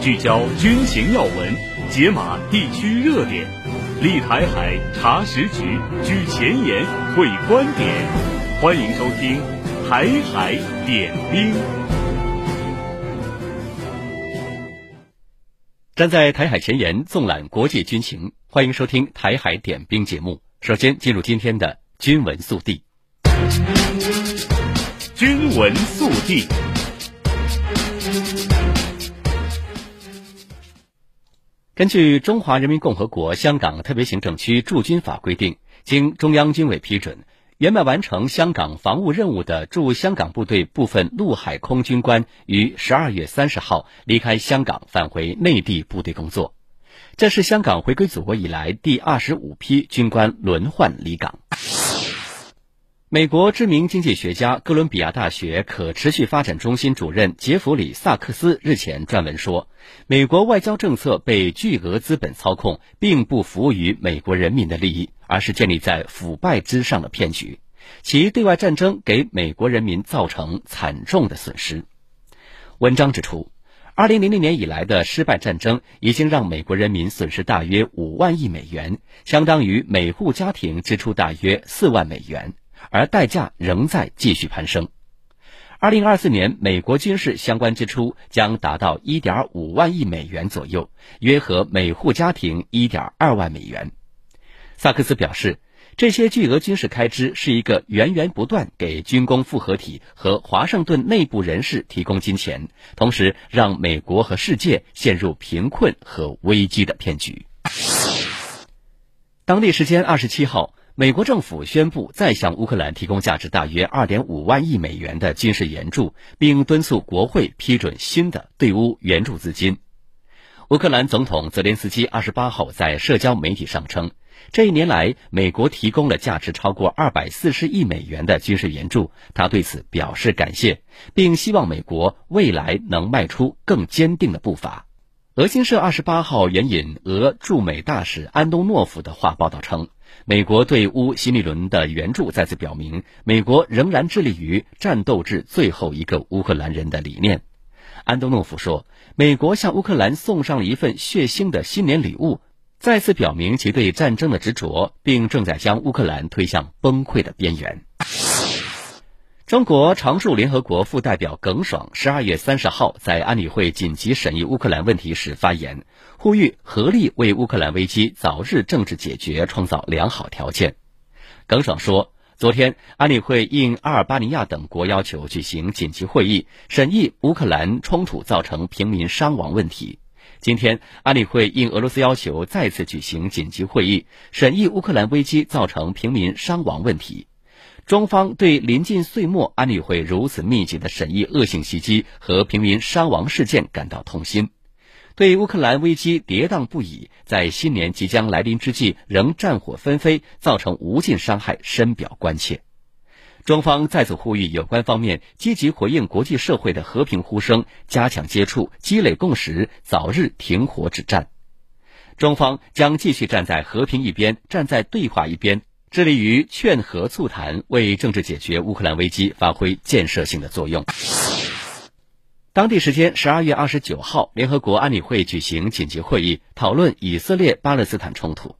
聚焦军情要闻，解码地区热点，立台海查实局，居前沿会观点。欢迎收听《台海点兵》。站在台海前沿，纵览国际军情。欢迎收听《台海点兵》节目。首先进入今天的军文速递。军文速递。根据《中华人民共和国香港特别行政区驻军法》规定，经中央军委批准，圆满完成香港防务任务的驻香港部队部分陆海空军官于十二月三十号离开香港，返回内地部队工作。这是香港回归祖国以来第二十五批军官轮换离岗。美国知名经济学家、哥伦比亚大学可持续发展中心主任杰弗里·萨克斯日前撰文说，美国外交政策被巨额资本操控，并不服务于美国人民的利益，而是建立在腐败之上的骗局。其对外战争给美国人民造成惨重的损失。文章指出，二零零零年以来的失败战争已经让美国人民损失大约五万亿美元，相当于每户家庭支出大约四万美元。而代价仍在继续攀升。二零二四年，美国军事相关支出将达到一点五万亿美元左右，约合每户家庭一点二万美元。萨克斯表示，这些巨额军事开支是一个源源不断给军工复合体和华盛顿内部人士提供金钱，同时让美国和世界陷入贫困和危机的骗局。当地时间二十七号。美国政府宣布再向乌克兰提供价值大约二点五万亿美元的军事援助，并敦促国会批准新的对乌援助资金。乌克兰总统泽连斯基二十八号在社交媒体上称，这一年来美国提供了价值超过二百四十亿美元的军事援助，他对此表示感谢，并希望美国未来能迈出更坚定的步伐。俄新社二十八号援引俄驻美大使安东诺夫的话报道称。美国对乌新一轮的援助再次表明，美国仍然致力于战斗至最后一个乌克兰人的理念。安东诺夫说：“美国向乌克兰送上了一份血腥的新年礼物，再次表明其对战争的执着，并正在将乌克兰推向崩溃的边缘。”中国常驻联合国副代表耿爽十二月三十号在安理会紧急审议乌克兰问题时发言，呼吁合力为乌克兰危机早日政治解决创造良好条件。耿爽说，昨天安理会应阿尔巴尼亚等国要求举行紧急会议，审议乌克兰冲突造成平民伤亡问题。今天安理会应俄罗斯要求再次举行紧急会议，审议乌克兰危机造成平民伤亡问题。中方对临近岁末安理会如此密集的审议恶性袭击和平民伤亡事件感到痛心，对乌克兰危机跌宕不已，在新年即将来临之际仍战火纷飞，造成无尽伤害深表关切。中方再次呼吁有关方面积极回应国际社会的和平呼声，加强接触，积累共识，早日停火止战。中方将继续站在和平一边，站在对话一边。致力于劝和促谈，为政治解决乌克兰危机发挥建设性的作用。当地时间十二月二十九号，联合国安理会举行紧急会议，讨论以色列巴勒斯坦冲突。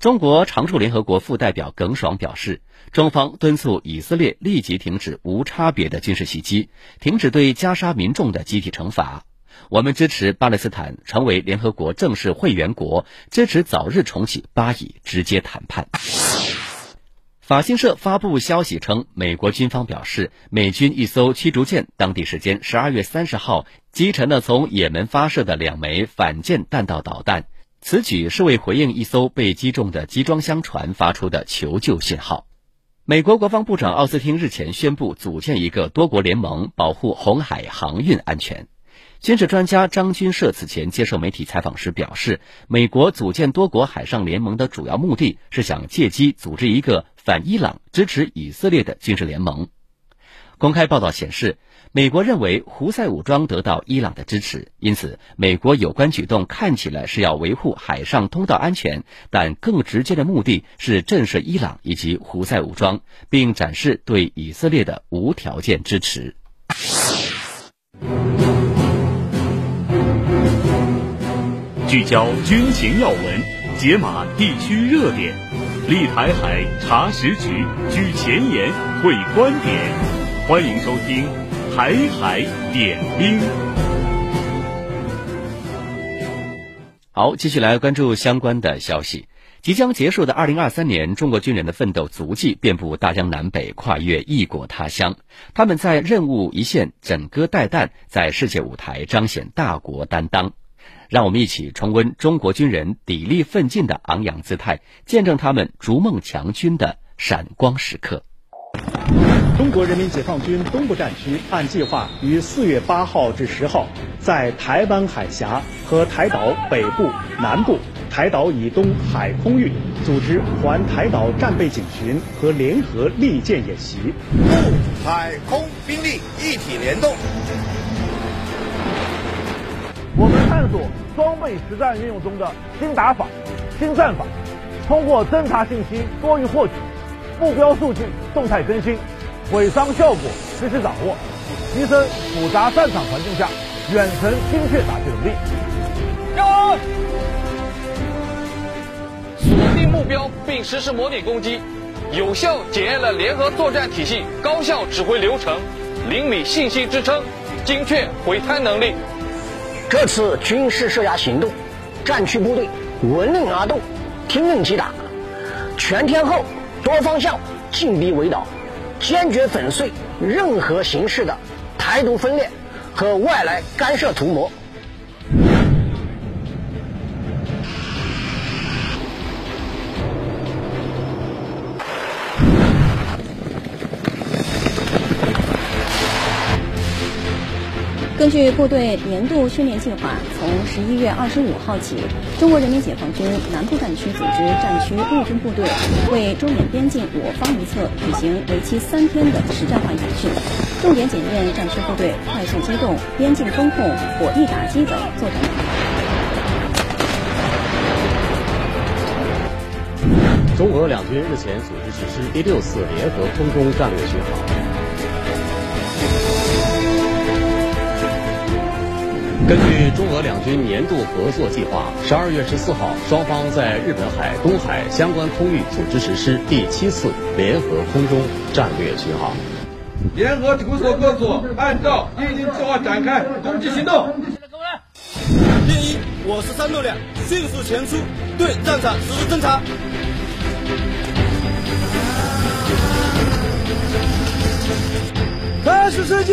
中国常驻联合国副代表耿爽表示，中方敦促以色列立即停止无差别的军事袭击，停止对加沙民众的集体惩罚。我们支持巴勒斯坦成为联合国正式会员国，支持早日重启巴以直接谈判。法新社发布消息称，美国军方表示，美军一艘驱逐舰当地时间十二月三十号击沉了从也门发射的两枚反舰弹道导弹。此举是为回应一艘被击中的集装箱船发出的求救信号。美国国防部长奥斯汀日前宣布组建一个多国联盟，保护红海航运安全。军事专家张军社此前接受媒体采访时表示，美国组建多国海上联盟的主要目的是想借机组织一个反伊朗、支持以色列的军事联盟。公开报道显示，美国认为胡塞武装得到伊朗的支持，因此美国有关举动看起来是要维护海上通道安全，但更直接的目的是震慑伊朗以及胡塞武装，并展示对以色列的无条件支持。聚焦军情要闻，解码地区热点，立台海查实局，举前沿会观点。欢迎收听《台海点兵》。好，继续来关注相关的消息。即将结束的二零二三年，中国军人的奋斗足迹遍布大江南北，跨越异国他乡。他们在任务一线枕戈待旦，在世界舞台彰显大国担当。让我们一起重温中国军人砥砺奋进的昂扬姿态，见证他们逐梦强军的闪光时刻。中国人民解放军东部战区按计划于四月八号至十号，在台湾海峡和台岛北部、南部、台岛以东海空域组织环台岛战备警巡和联合利剑演习，陆海空兵力一体联动。我们探索装备实战运用中的新打法、新战法，通过侦察信息多域获取。目标数据动态更新，毁伤效果实时掌握，提升复杂战场环境下远程精确打击能力。要锁定目标并实施模拟攻击，有效检验了联合作战体系高效指挥流程、灵敏信息支撑、精确毁贪能力。这次军事设压行动，战区部队闻令而动，听令击打，全天候。多方向进逼围岛，坚决粉碎任何形式的台独分裂和外来干涉图谋。根据部队年度训练计划，从十一月二十五号起，中国人民解放军南部战区组织战区陆军部队为中缅边境我方一侧举行为期三天的实战化演训，重点检验战区部队快速机动、边境封控、火力打击等作战能力。中俄两军日前组织实施第六次联合空中战略巡航。根据中俄两军年度合作计划，十二月十四号，双方在日本海、东海相关空域组织实施第七次联合空中战略巡航。联合突破各组按照预定计划展开攻击行动。第一，我是三六两，迅速前出，对战场实施侦察。开始射击。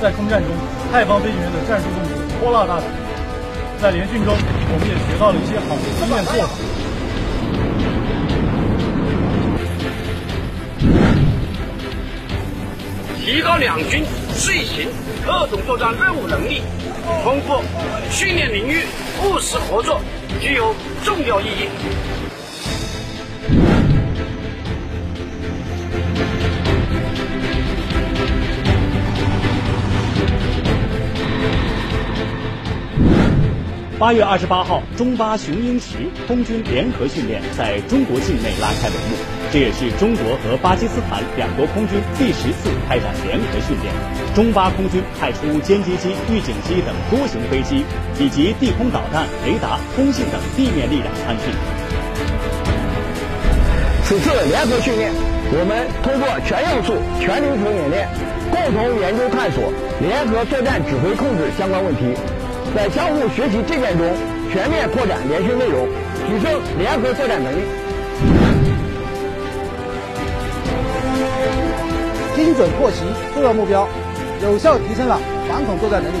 在空战中，泰方飞行员的战术动作泼辣大胆。在联训中，我们也学到了一些好的经验做法，提高两军遂行特种作战任务能力，通过训练领域务实合作，具有重要意义。八月二十八号，中巴雄鹰十空军联合训练在中国境内拉开帷幕，这也是中国和巴基斯坦两国空军第十次开展联合训练。中巴空军派出歼击机、预警机等多型飞机，以及地空导弹、雷达、通信等地面力量参训。此次联合训练，我们通过全要素、全流程演练，共同研究探索联合作战指挥控制相关问题。在相互学习借鉴中，全面拓展联训内容，提升联合作战能力。精准破袭重要目标，有效提升了反恐作战能力。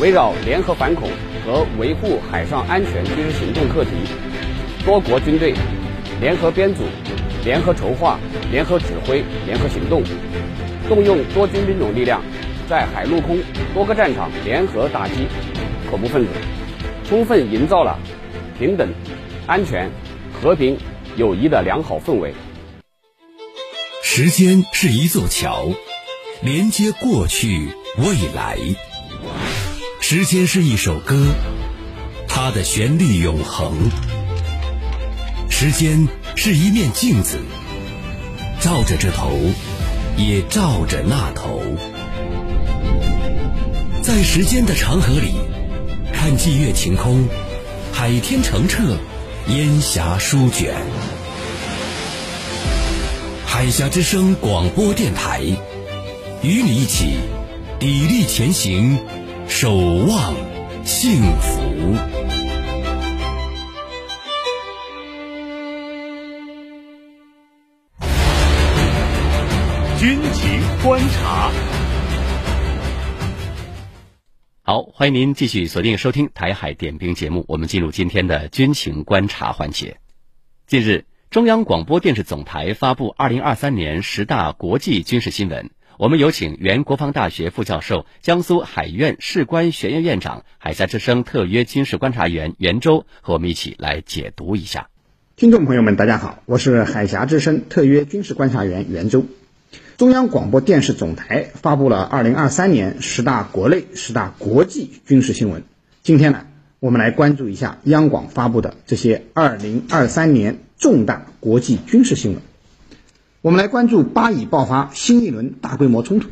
围绕联合反恐和维护海上安全军事行动课题，多国军队联合编组、联合筹划、联合指挥、联合行动，动用多军兵种力量，在海陆空多个战场联合打击恐怖分子，充分营造了平等、安全、和平、友谊的良好氛围。时间是一座桥，连接过去、未来。时间是一首歌，它的旋律永恒。时间是一面镜子，照着这头，也照着那头。在时间的长河里，看霁月晴空，海天澄澈，烟霞舒卷。海峡之声广播电台，与你一起砥砺前行。守望幸福。观察。好，欢迎您继续锁定收听台海点兵节目。我们进入今天的军情观察环节。近日，中央广播电视总台发布二零二三年十大国际军事新闻。我们有请原国防大学副教授、江苏海院士官学院院长、海峡之声特约军事观察员袁周和我们一起来解读一下。听众朋友们，大家好，我是海峡之声特约军事观察员袁周。中央广播电视总台发布了二零二三年十大国内、十大国际军事新闻。今天呢，我们来关注一下央广发布的这些二零二三年重大国际军事新闻。我们来关注巴以爆发新一轮大规模冲突。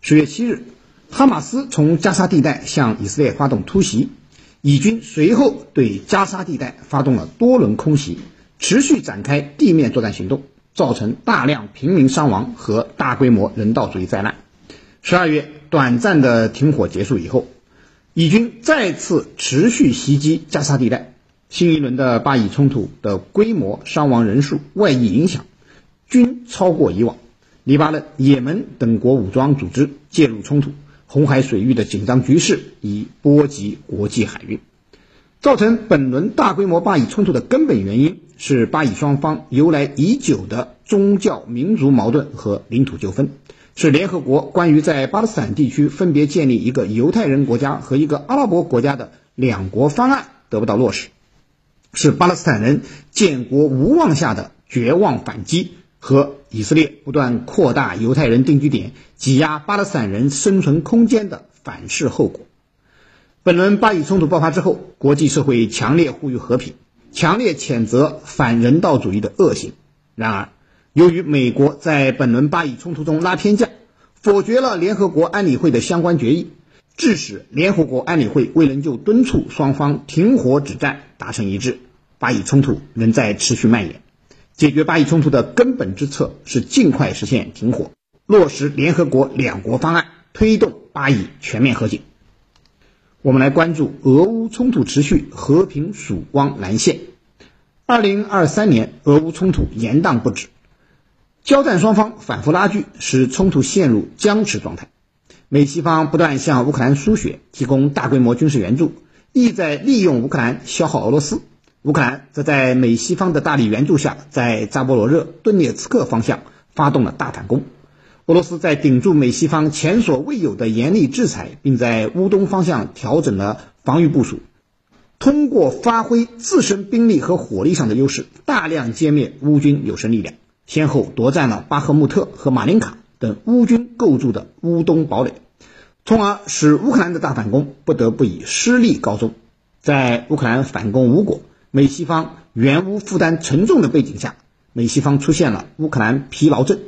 十月七日，哈马斯从加沙地带向以色列发动突袭，以军随后对加沙地带发动了多轮空袭，持续展开地面作战行动，造成大量平民伤亡和大规模人道主义灾难。十二月，短暂的停火结束以后，以军再次持续袭击加沙地带，新一轮的巴以冲突的规模、伤亡人数、外溢影响。均超过以往，黎巴嫩、也门等国武装组织介入冲突，红海水域的紧张局势已波及国际海运。造成本轮大规模巴以冲突的根本原因是巴以双方由来已久的宗教民族矛盾和领土纠纷，是联合国关于在巴勒斯坦地区分别建立一个犹太人国家和一个阿拉伯国家的两国方案得不到落实，是巴勒斯坦人建国无望下的绝望反击。和以色列不断扩大犹太人定居点、挤压巴勒斯坦人生存空间的反噬后果。本轮巴以冲突爆发之后，国际社会强烈呼吁和平，强烈谴责反人道主义的恶行。然而，由于美国在本轮巴以冲突中拉偏架，否决了联合国安理会的相关决议，致使联合国安理会未能就敦促双方停火止战达成一致，巴以冲突仍在持续蔓延。解决巴以冲突的根本之策是尽快实现停火，落实联合国两国方案，推动巴以全面和解。我们来关注俄乌冲突持续，和平曙光难现。二零二三年，俄乌冲突延宕不止，交战双方反复拉锯，使冲突陷入僵持状态。美西方不断向乌克兰输血，提供大规模军事援助，意在利用乌克兰消耗俄罗斯。乌克兰则在美西方的大力援助下，在扎波罗热、顿涅茨克方向发动了大反攻。俄罗斯在顶住美西方前所未有的严厉制裁，并在乌东方向调整了防御部署，通过发挥自身兵力和火力上的优势，大量歼灭乌军有生力量，先后夺占了巴赫穆特和马林卡等乌军构筑的乌东堡垒，从而使乌克兰的大反攻不得不以失利告终。在乌克兰反攻无果。美西方援乌负担沉重的背景下，美西方出现了乌克兰疲劳症，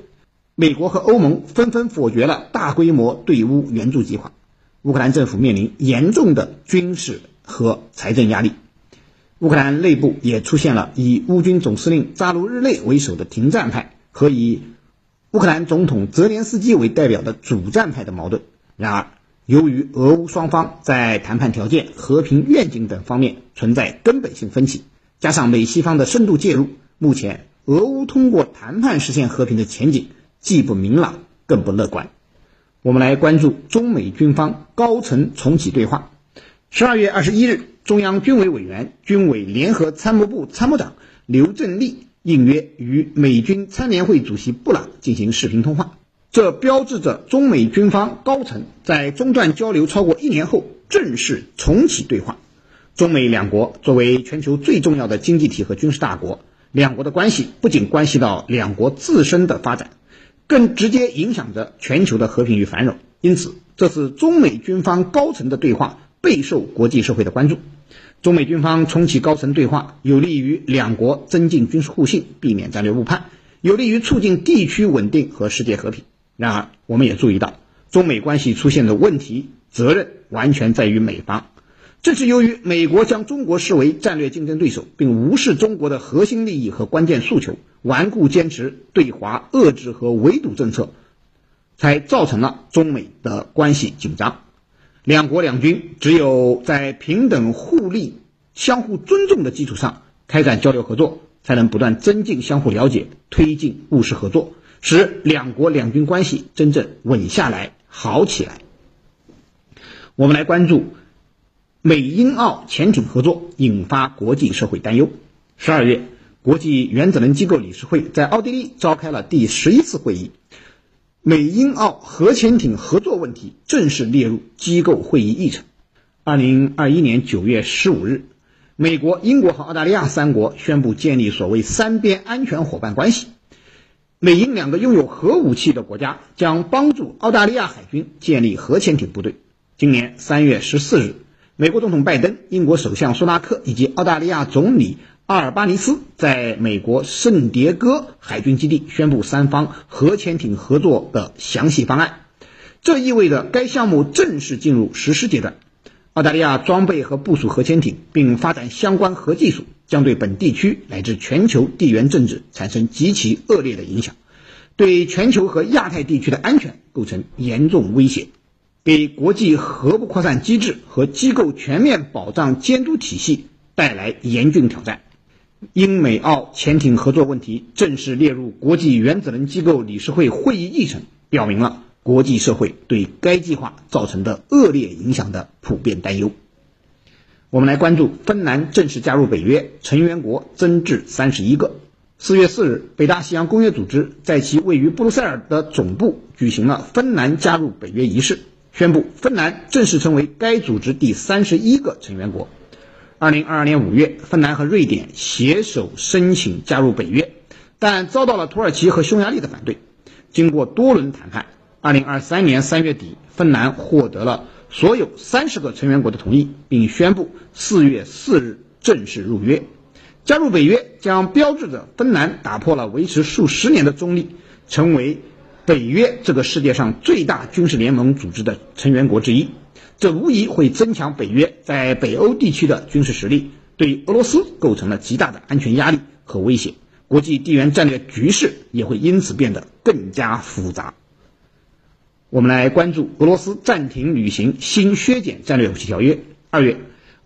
美国和欧盟纷纷否决了大规模对乌援助计划，乌克兰政府面临严重的军事和财政压力，乌克兰内部也出现了以乌军总司令扎卢日内为首的停战派和以乌克兰总统泽连斯基为代表的主战派的矛盾。然而，由于俄乌双方在谈判条件、和平愿景等方面存在根本性分歧，加上美西方的深度介入，目前俄乌通过谈判实现和平的前景既不明朗，更不乐观。我们来关注中美军方高层重启对话。十二月二十一日，中央军委委员、军委联合参谋部参谋长刘振立应约与美军参联会主席布朗进行视频通话，这标志着中美军方高层在中断交流超过一年后正式重启对话。中美两国作为全球最重要的经济体和军事大国，两国的关系不仅关系到两国自身的发展。更直接影响着全球的和平与繁荣，因此这次中美军方高层的对话备受国际社会的关注。中美军方重启高层对话，有利于两国增进军事互信，避免战略误判，有利于促进地区稳定和世界和平。然而，我们也注意到，中美关系出现的问题，责任完全在于美方。正是由于美国将中国视为战略竞争对手，并无视中国的核心利益和关键诉求，顽固坚持对华遏制和围堵政策，才造成了中美的关系紧张。两国两军只有在平等互利、相互尊重的基础上开展交流合作，才能不断增进相互了解，推进务实合作，使两国两军关系真正稳下来、好起来。我们来关注。美英澳潜艇合作引发国际社会担忧。十二月，国际原子能机构理事会在奥地利召开了第十一次会议，美英澳核潜艇合作问题正式列入机构会议议程。二零二一年九月十五日，美国、英国和澳大利亚三国宣布建立所谓三边安全伙伴关系。美英两个拥有核武器的国家将帮助澳大利亚海军建立核潜艇部队。今年三月十四日。美国总统拜登、英国首相苏纳克以及澳大利亚总理阿尔巴尼斯在美国圣迭戈海军基地宣布三方核潜艇合作的详细方案，这意味着该项目正式进入实施阶段。澳大利亚装备和部署核潜艇，并发展相关核技术，将对本地区乃至全球地缘政治产生极其恶劣的影响，对全球和亚太地区的安全构成严重威胁。给国际核不扩散机制和机构全面保障监督体系带来严峻挑战。英美澳潜艇合作问题正式列入国际原子能机构理事会会议议程，表明了国际社会对该计划造成的恶劣影响的普遍担忧。我们来关注芬兰正式加入北约，成员国增至三十一个。四月四日，北大西洋公约组织在其位于布鲁塞尔的总部举行了芬兰加入北约仪式。宣布，芬兰正式成为该组织第三十一个成员国。二零二二年五月，芬兰和瑞典携手申请加入北约，但遭到了土耳其和匈牙利的反对。经过多轮谈判，二零二三年三月底，芬兰获得了所有三十个成员国的同意，并宣布四月四日正式入约。加入北约将标志着芬兰打破了维持数十年的中立，成为。北约这个世界上最大军事联盟组织的成员国之一，这无疑会增强北约在北欧地区的军事实力，对俄罗斯构成了极大的安全压力和威胁。国际地缘战略局势也会因此变得更加复杂。我们来关注俄罗斯暂停履行新削减战略武器条约。二月，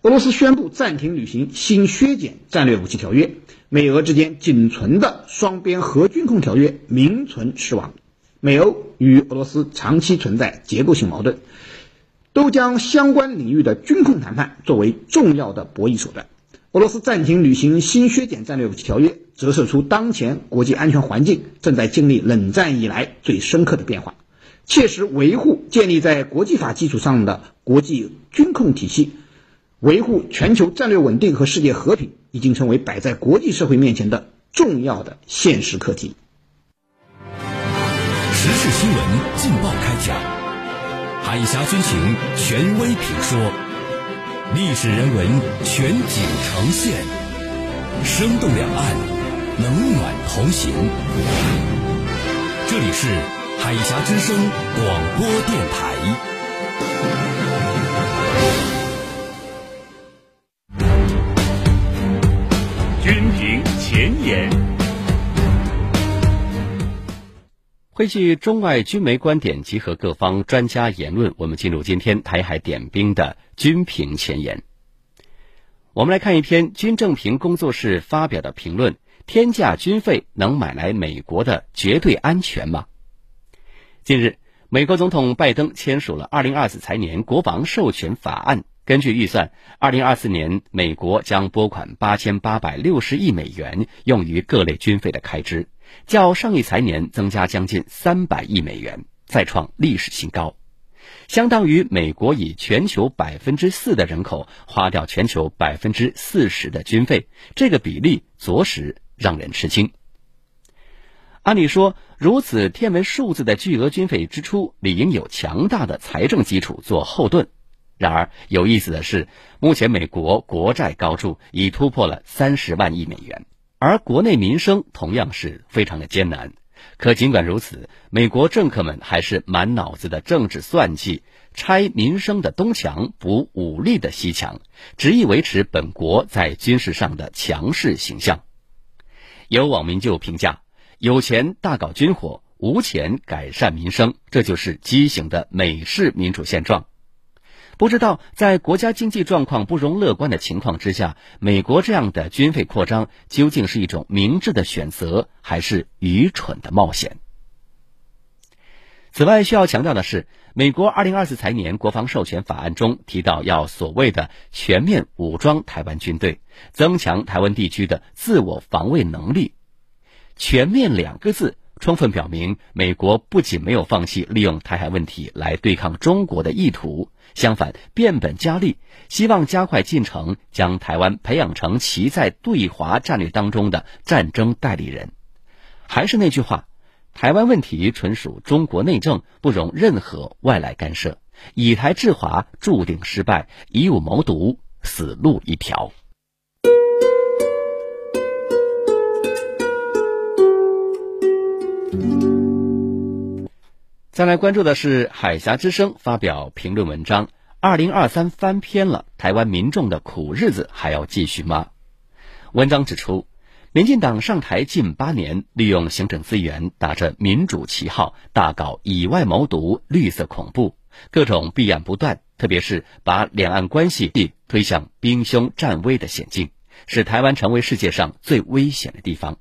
俄罗斯宣布暂停履行新削减战略武器条约，美俄之间仅存的双边核军控条约名存实亡。美欧与俄罗斯长期存在结构性矛盾，都将相关领域的军控谈判作为重要的博弈手段。俄罗斯暂停履行新削减战略武器条约，折射出当前国际安全环境正在经历冷战以来最深刻的变化。切实维护建立在国际法基础上的国际军控体系，维护全球战略稳定和世界和平，已经成为摆在国际社会面前的重要的现实课题。时事新闻劲爆开讲，海峡军情权威评说，历史人文全景呈现，生动两岸，冷暖同行。这里是海峡之声广播电台。汇聚中外军媒观点，集合各方专家言论。我们进入今天台海点兵的军评前沿。我们来看一篇军政评工作室发表的评论：天价军费能买来美国的绝对安全吗？近日，美国总统拜登签署了2024财年国防授权法案。根据预算，2024年美国将拨款8860亿美元用于各类军费的开支，较上一财年增加将近300亿美元，再创历史新高，相当于美国以全球百分之四的人口花掉全球百分之四十的军费，这个比例着实让人吃惊。按理说，如此天文数字的巨额军费支出，理应有强大的财政基础做后盾。然而，有意思的是，目前美国国债高筑，已突破了三十万亿美元，而国内民生同样是非常的艰难。可尽管如此，美国政客们还是满脑子的政治算计，拆民生的东墙，补武力的西墙，执意维持本国在军事上的强势形象。有网民就评价。有钱大搞军火，无钱改善民生，这就是畸形的美式民主现状。不知道在国家经济状况不容乐观的情况之下，美国这样的军费扩张究竟是一种明智的选择，还是愚蠢的冒险？此外，需要强调的是，美国二零二四财年国防授权法案中提到，要所谓的全面武装台湾军队，增强台湾地区的自我防卫能力。全面两个字，充分表明美国不仅没有放弃利用台海问题来对抗中国的意图，相反变本加厉，希望加快进程，将台湾培养成其在对华战略当中的战争代理人。还是那句话，台湾问题纯属中国内政，不容任何外来干涉。以台制华注定失败，以武谋独，死路一条。再来关注的是海峡之声发表评论文章：二零二三翻篇了，台湾民众的苦日子还要继续吗？文章指出，民进党上台近八年，利用行政资源，打着民主旗号，大搞以外谋独、绿色恐怖，各种弊案不断，特别是把两岸关系推向兵凶战危的险境，使台湾成为世界上最危险的地方。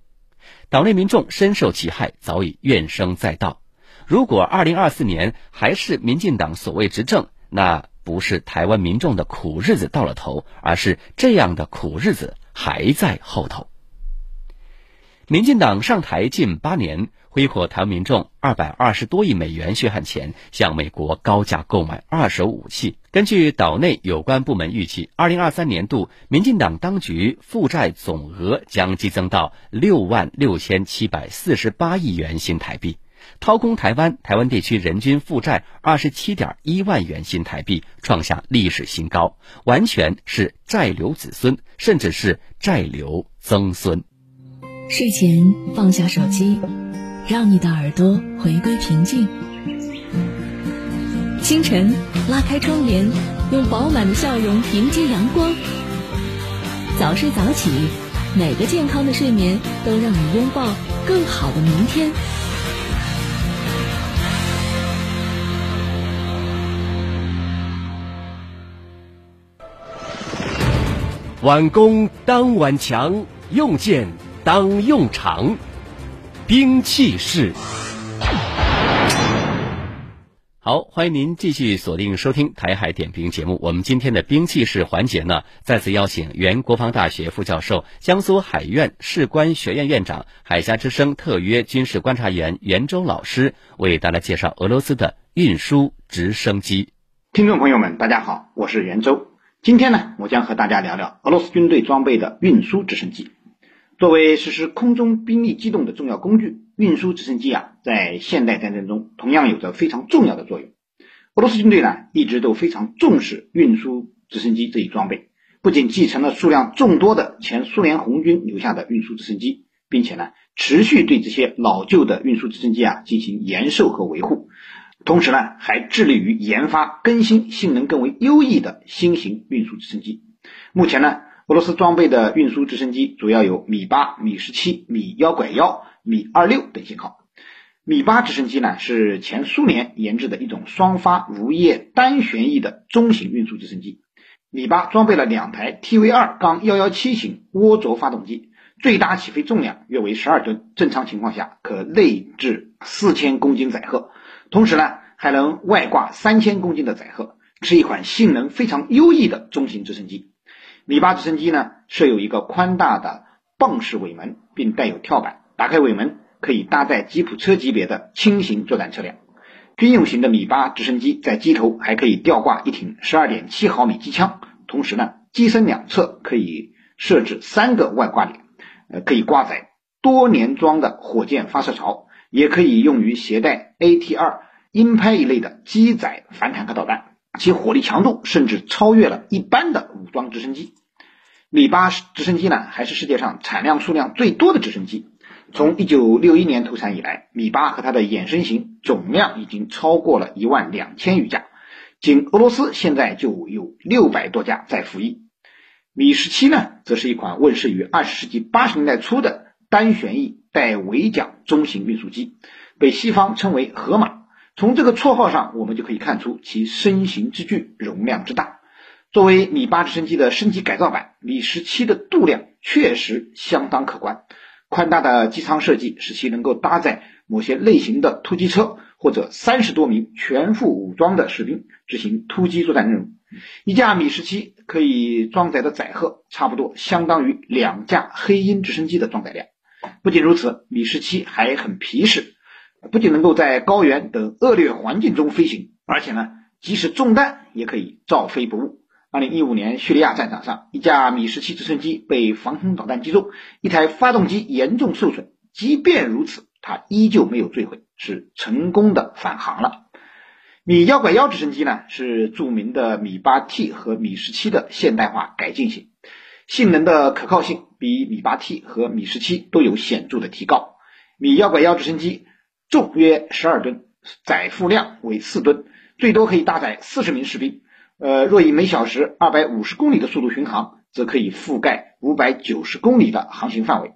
党内民众深受其害，早已怨声载道。如果二零二四年还是民进党所谓执政，那不是台湾民众的苦日子到了头，而是这样的苦日子还在后头。民进党上台近八年，挥霍台湾民众二百二十多亿美元血汗钱，向美国高价购买二手武器。根据岛内有关部门预计，二零二三年度民进党当局负债总额将激增到六万六千七百四十八亿元新台币。掏空台湾，台湾地区人均负债二十七点一万元新台币，创下历史新高，完全是债留子孙，甚至是债留曾孙。睡前放下手机，让你的耳朵回归平静。清晨拉开窗帘，用饱满的笑容迎接阳光。早睡早起，每个健康的睡眠都让你拥抱更好的明天。挽弓当挽强，用剑当用长，兵器室。好，欢迎您继续锁定收听台海点兵节目。我们今天的兵器室环节呢，再次邀请原国防大学副教授、江苏海院士官学院院长、海峡之声特约军事观察员袁周老师为大家介绍俄罗斯的运输直升机。听众朋友们，大家好，我是袁周。今天呢，我将和大家聊聊俄罗斯军队装备的运输直升机。作为实施空中兵力机动的重要工具，运输直升机啊，在现代战争中同样有着非常重要的作用。俄罗斯军队呢，一直都非常重视运输直升机这一装备，不仅继承了数量众多的前苏联红军留下的运输直升机，并且呢，持续对这些老旧的运输直升机啊进行延寿和维护。同时呢，还致力于研发更新性能更为优异的新型运输直升机。目前呢，俄罗斯装备的运输直升机主要有米八、米十七、米幺拐幺、米二六等型号。米八直升机呢，是前苏联研制的一种双发无叶单旋翼的中型运输直升机。米八装备了两台 TV 二杠幺幺七型涡轴发动机，最大起飞重量约为十二吨，正常情况下可内置四千公斤载荷。同时呢，还能外挂三千公斤的载荷，是一款性能非常优异的中型直升机。米八直升机呢，设有一个宽大的泵式尾门，并带有跳板，打开尾门可以搭载吉普车级别的轻型作战车辆。军用型的米八直升机在机头还可以吊挂一挺十二点七毫米机枪，同时呢，机身两侧可以设置三个外挂点，呃，可以挂载多联装的火箭发射槽，也可以用于携带 AT 二鹰拍一类的机载反坦克导弹，其火力强度甚至超越了一般的武装直升机。米八直升机呢，还是世界上产量数量最多的直升机。从一九六一年投产以来，米八和它的衍生型总量已经超过了一万两千余架，仅俄罗斯现在就有六百多架在服役。米十七呢，则是一款问世于二十世纪八十年代初的单旋翼带尾桨中型运输机，被西方称为“河马”。从这个绰号上，我们就可以看出其身形之巨、容量之大。作为米八直升机的升级改造版，米十七的度量确实相当可观。宽大的机舱设计使其能够搭载某些类型的突击车，或者三十多名全副武装的士兵执行突击作战任务。一架米十七可以装载的载荷差不多相当于两架黑鹰直升机的装载量。不仅如此，米十七还很皮实，不仅能够在高原等恶劣环境中飞行，而且呢，即使中弹也可以照飞不误。二零一五年叙利亚战场上，一架米十七直升机被防空导弹击中，一台发动机严重受损。即便如此，它依旧没有坠毁，是成功的返航了。米幺拐幺直升机呢，是著名的米八 T 和米十七的现代化改进型，性能的可靠性比米八 T 和米十七都有显著的提高。米幺拐幺直升机重约十二吨，载负量为四吨，最多可以搭载四十名士兵。呃，若以每小时二百五十公里的速度巡航，则可以覆盖五百九十公里的航行范围。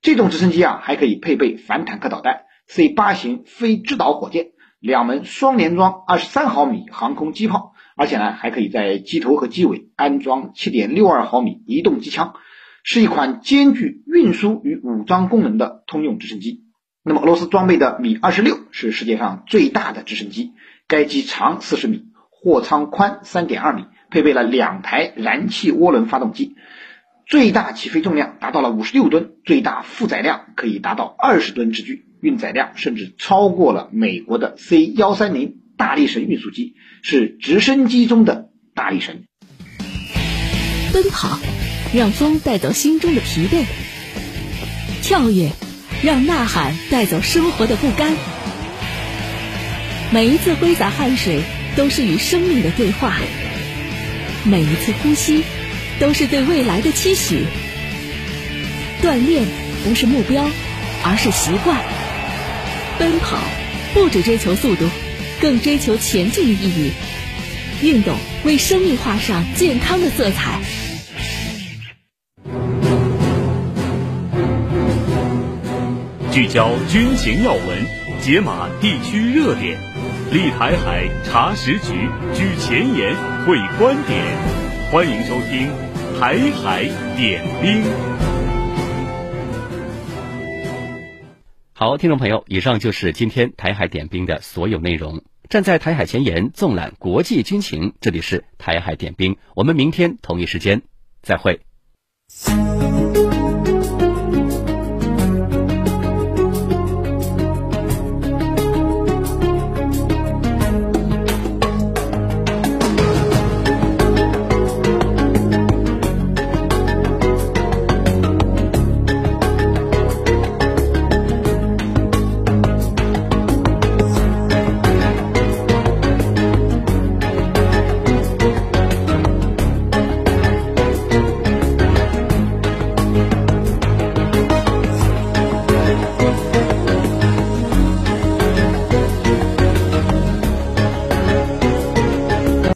这种直升机啊，还可以配备反坦克导弹、C 八型非制导火箭、两门双联装二十三毫米航空机炮，而且呢，还可以在机头和机尾安装七点六二毫米移动机枪，是一款兼具运输与武装功能的通用直升机。那么，俄罗斯装备的米二十六是世界上最大的直升机，该机长四十米。货舱宽三点二米，配备了两台燃气涡轮发动机，最大起飞重量达到了五十六吨，最大负载量可以达到二十吨之巨，运载量甚至超过了美国的 C 幺三零大力神运输机，是直升机中的大力神。奔跑，让风带走心中的疲惫；跳跃，让呐喊带走生活的不甘。每一次挥洒汗水。都是与生命的对话，每一次呼吸都是对未来的期许。锻炼不是目标，而是习惯。奔跑不只追求速度，更追求前进的意义。运动为生命画上健康的色彩。聚焦军情要闻，解码地区热点。立台海查实局，举前沿会观点，欢迎收听《台海点兵》。好，听众朋友，以上就是今天《台海点兵》的所有内容。站在台海前沿，纵览国际军情，这里是《台海点兵》，我们明天同一时间再会。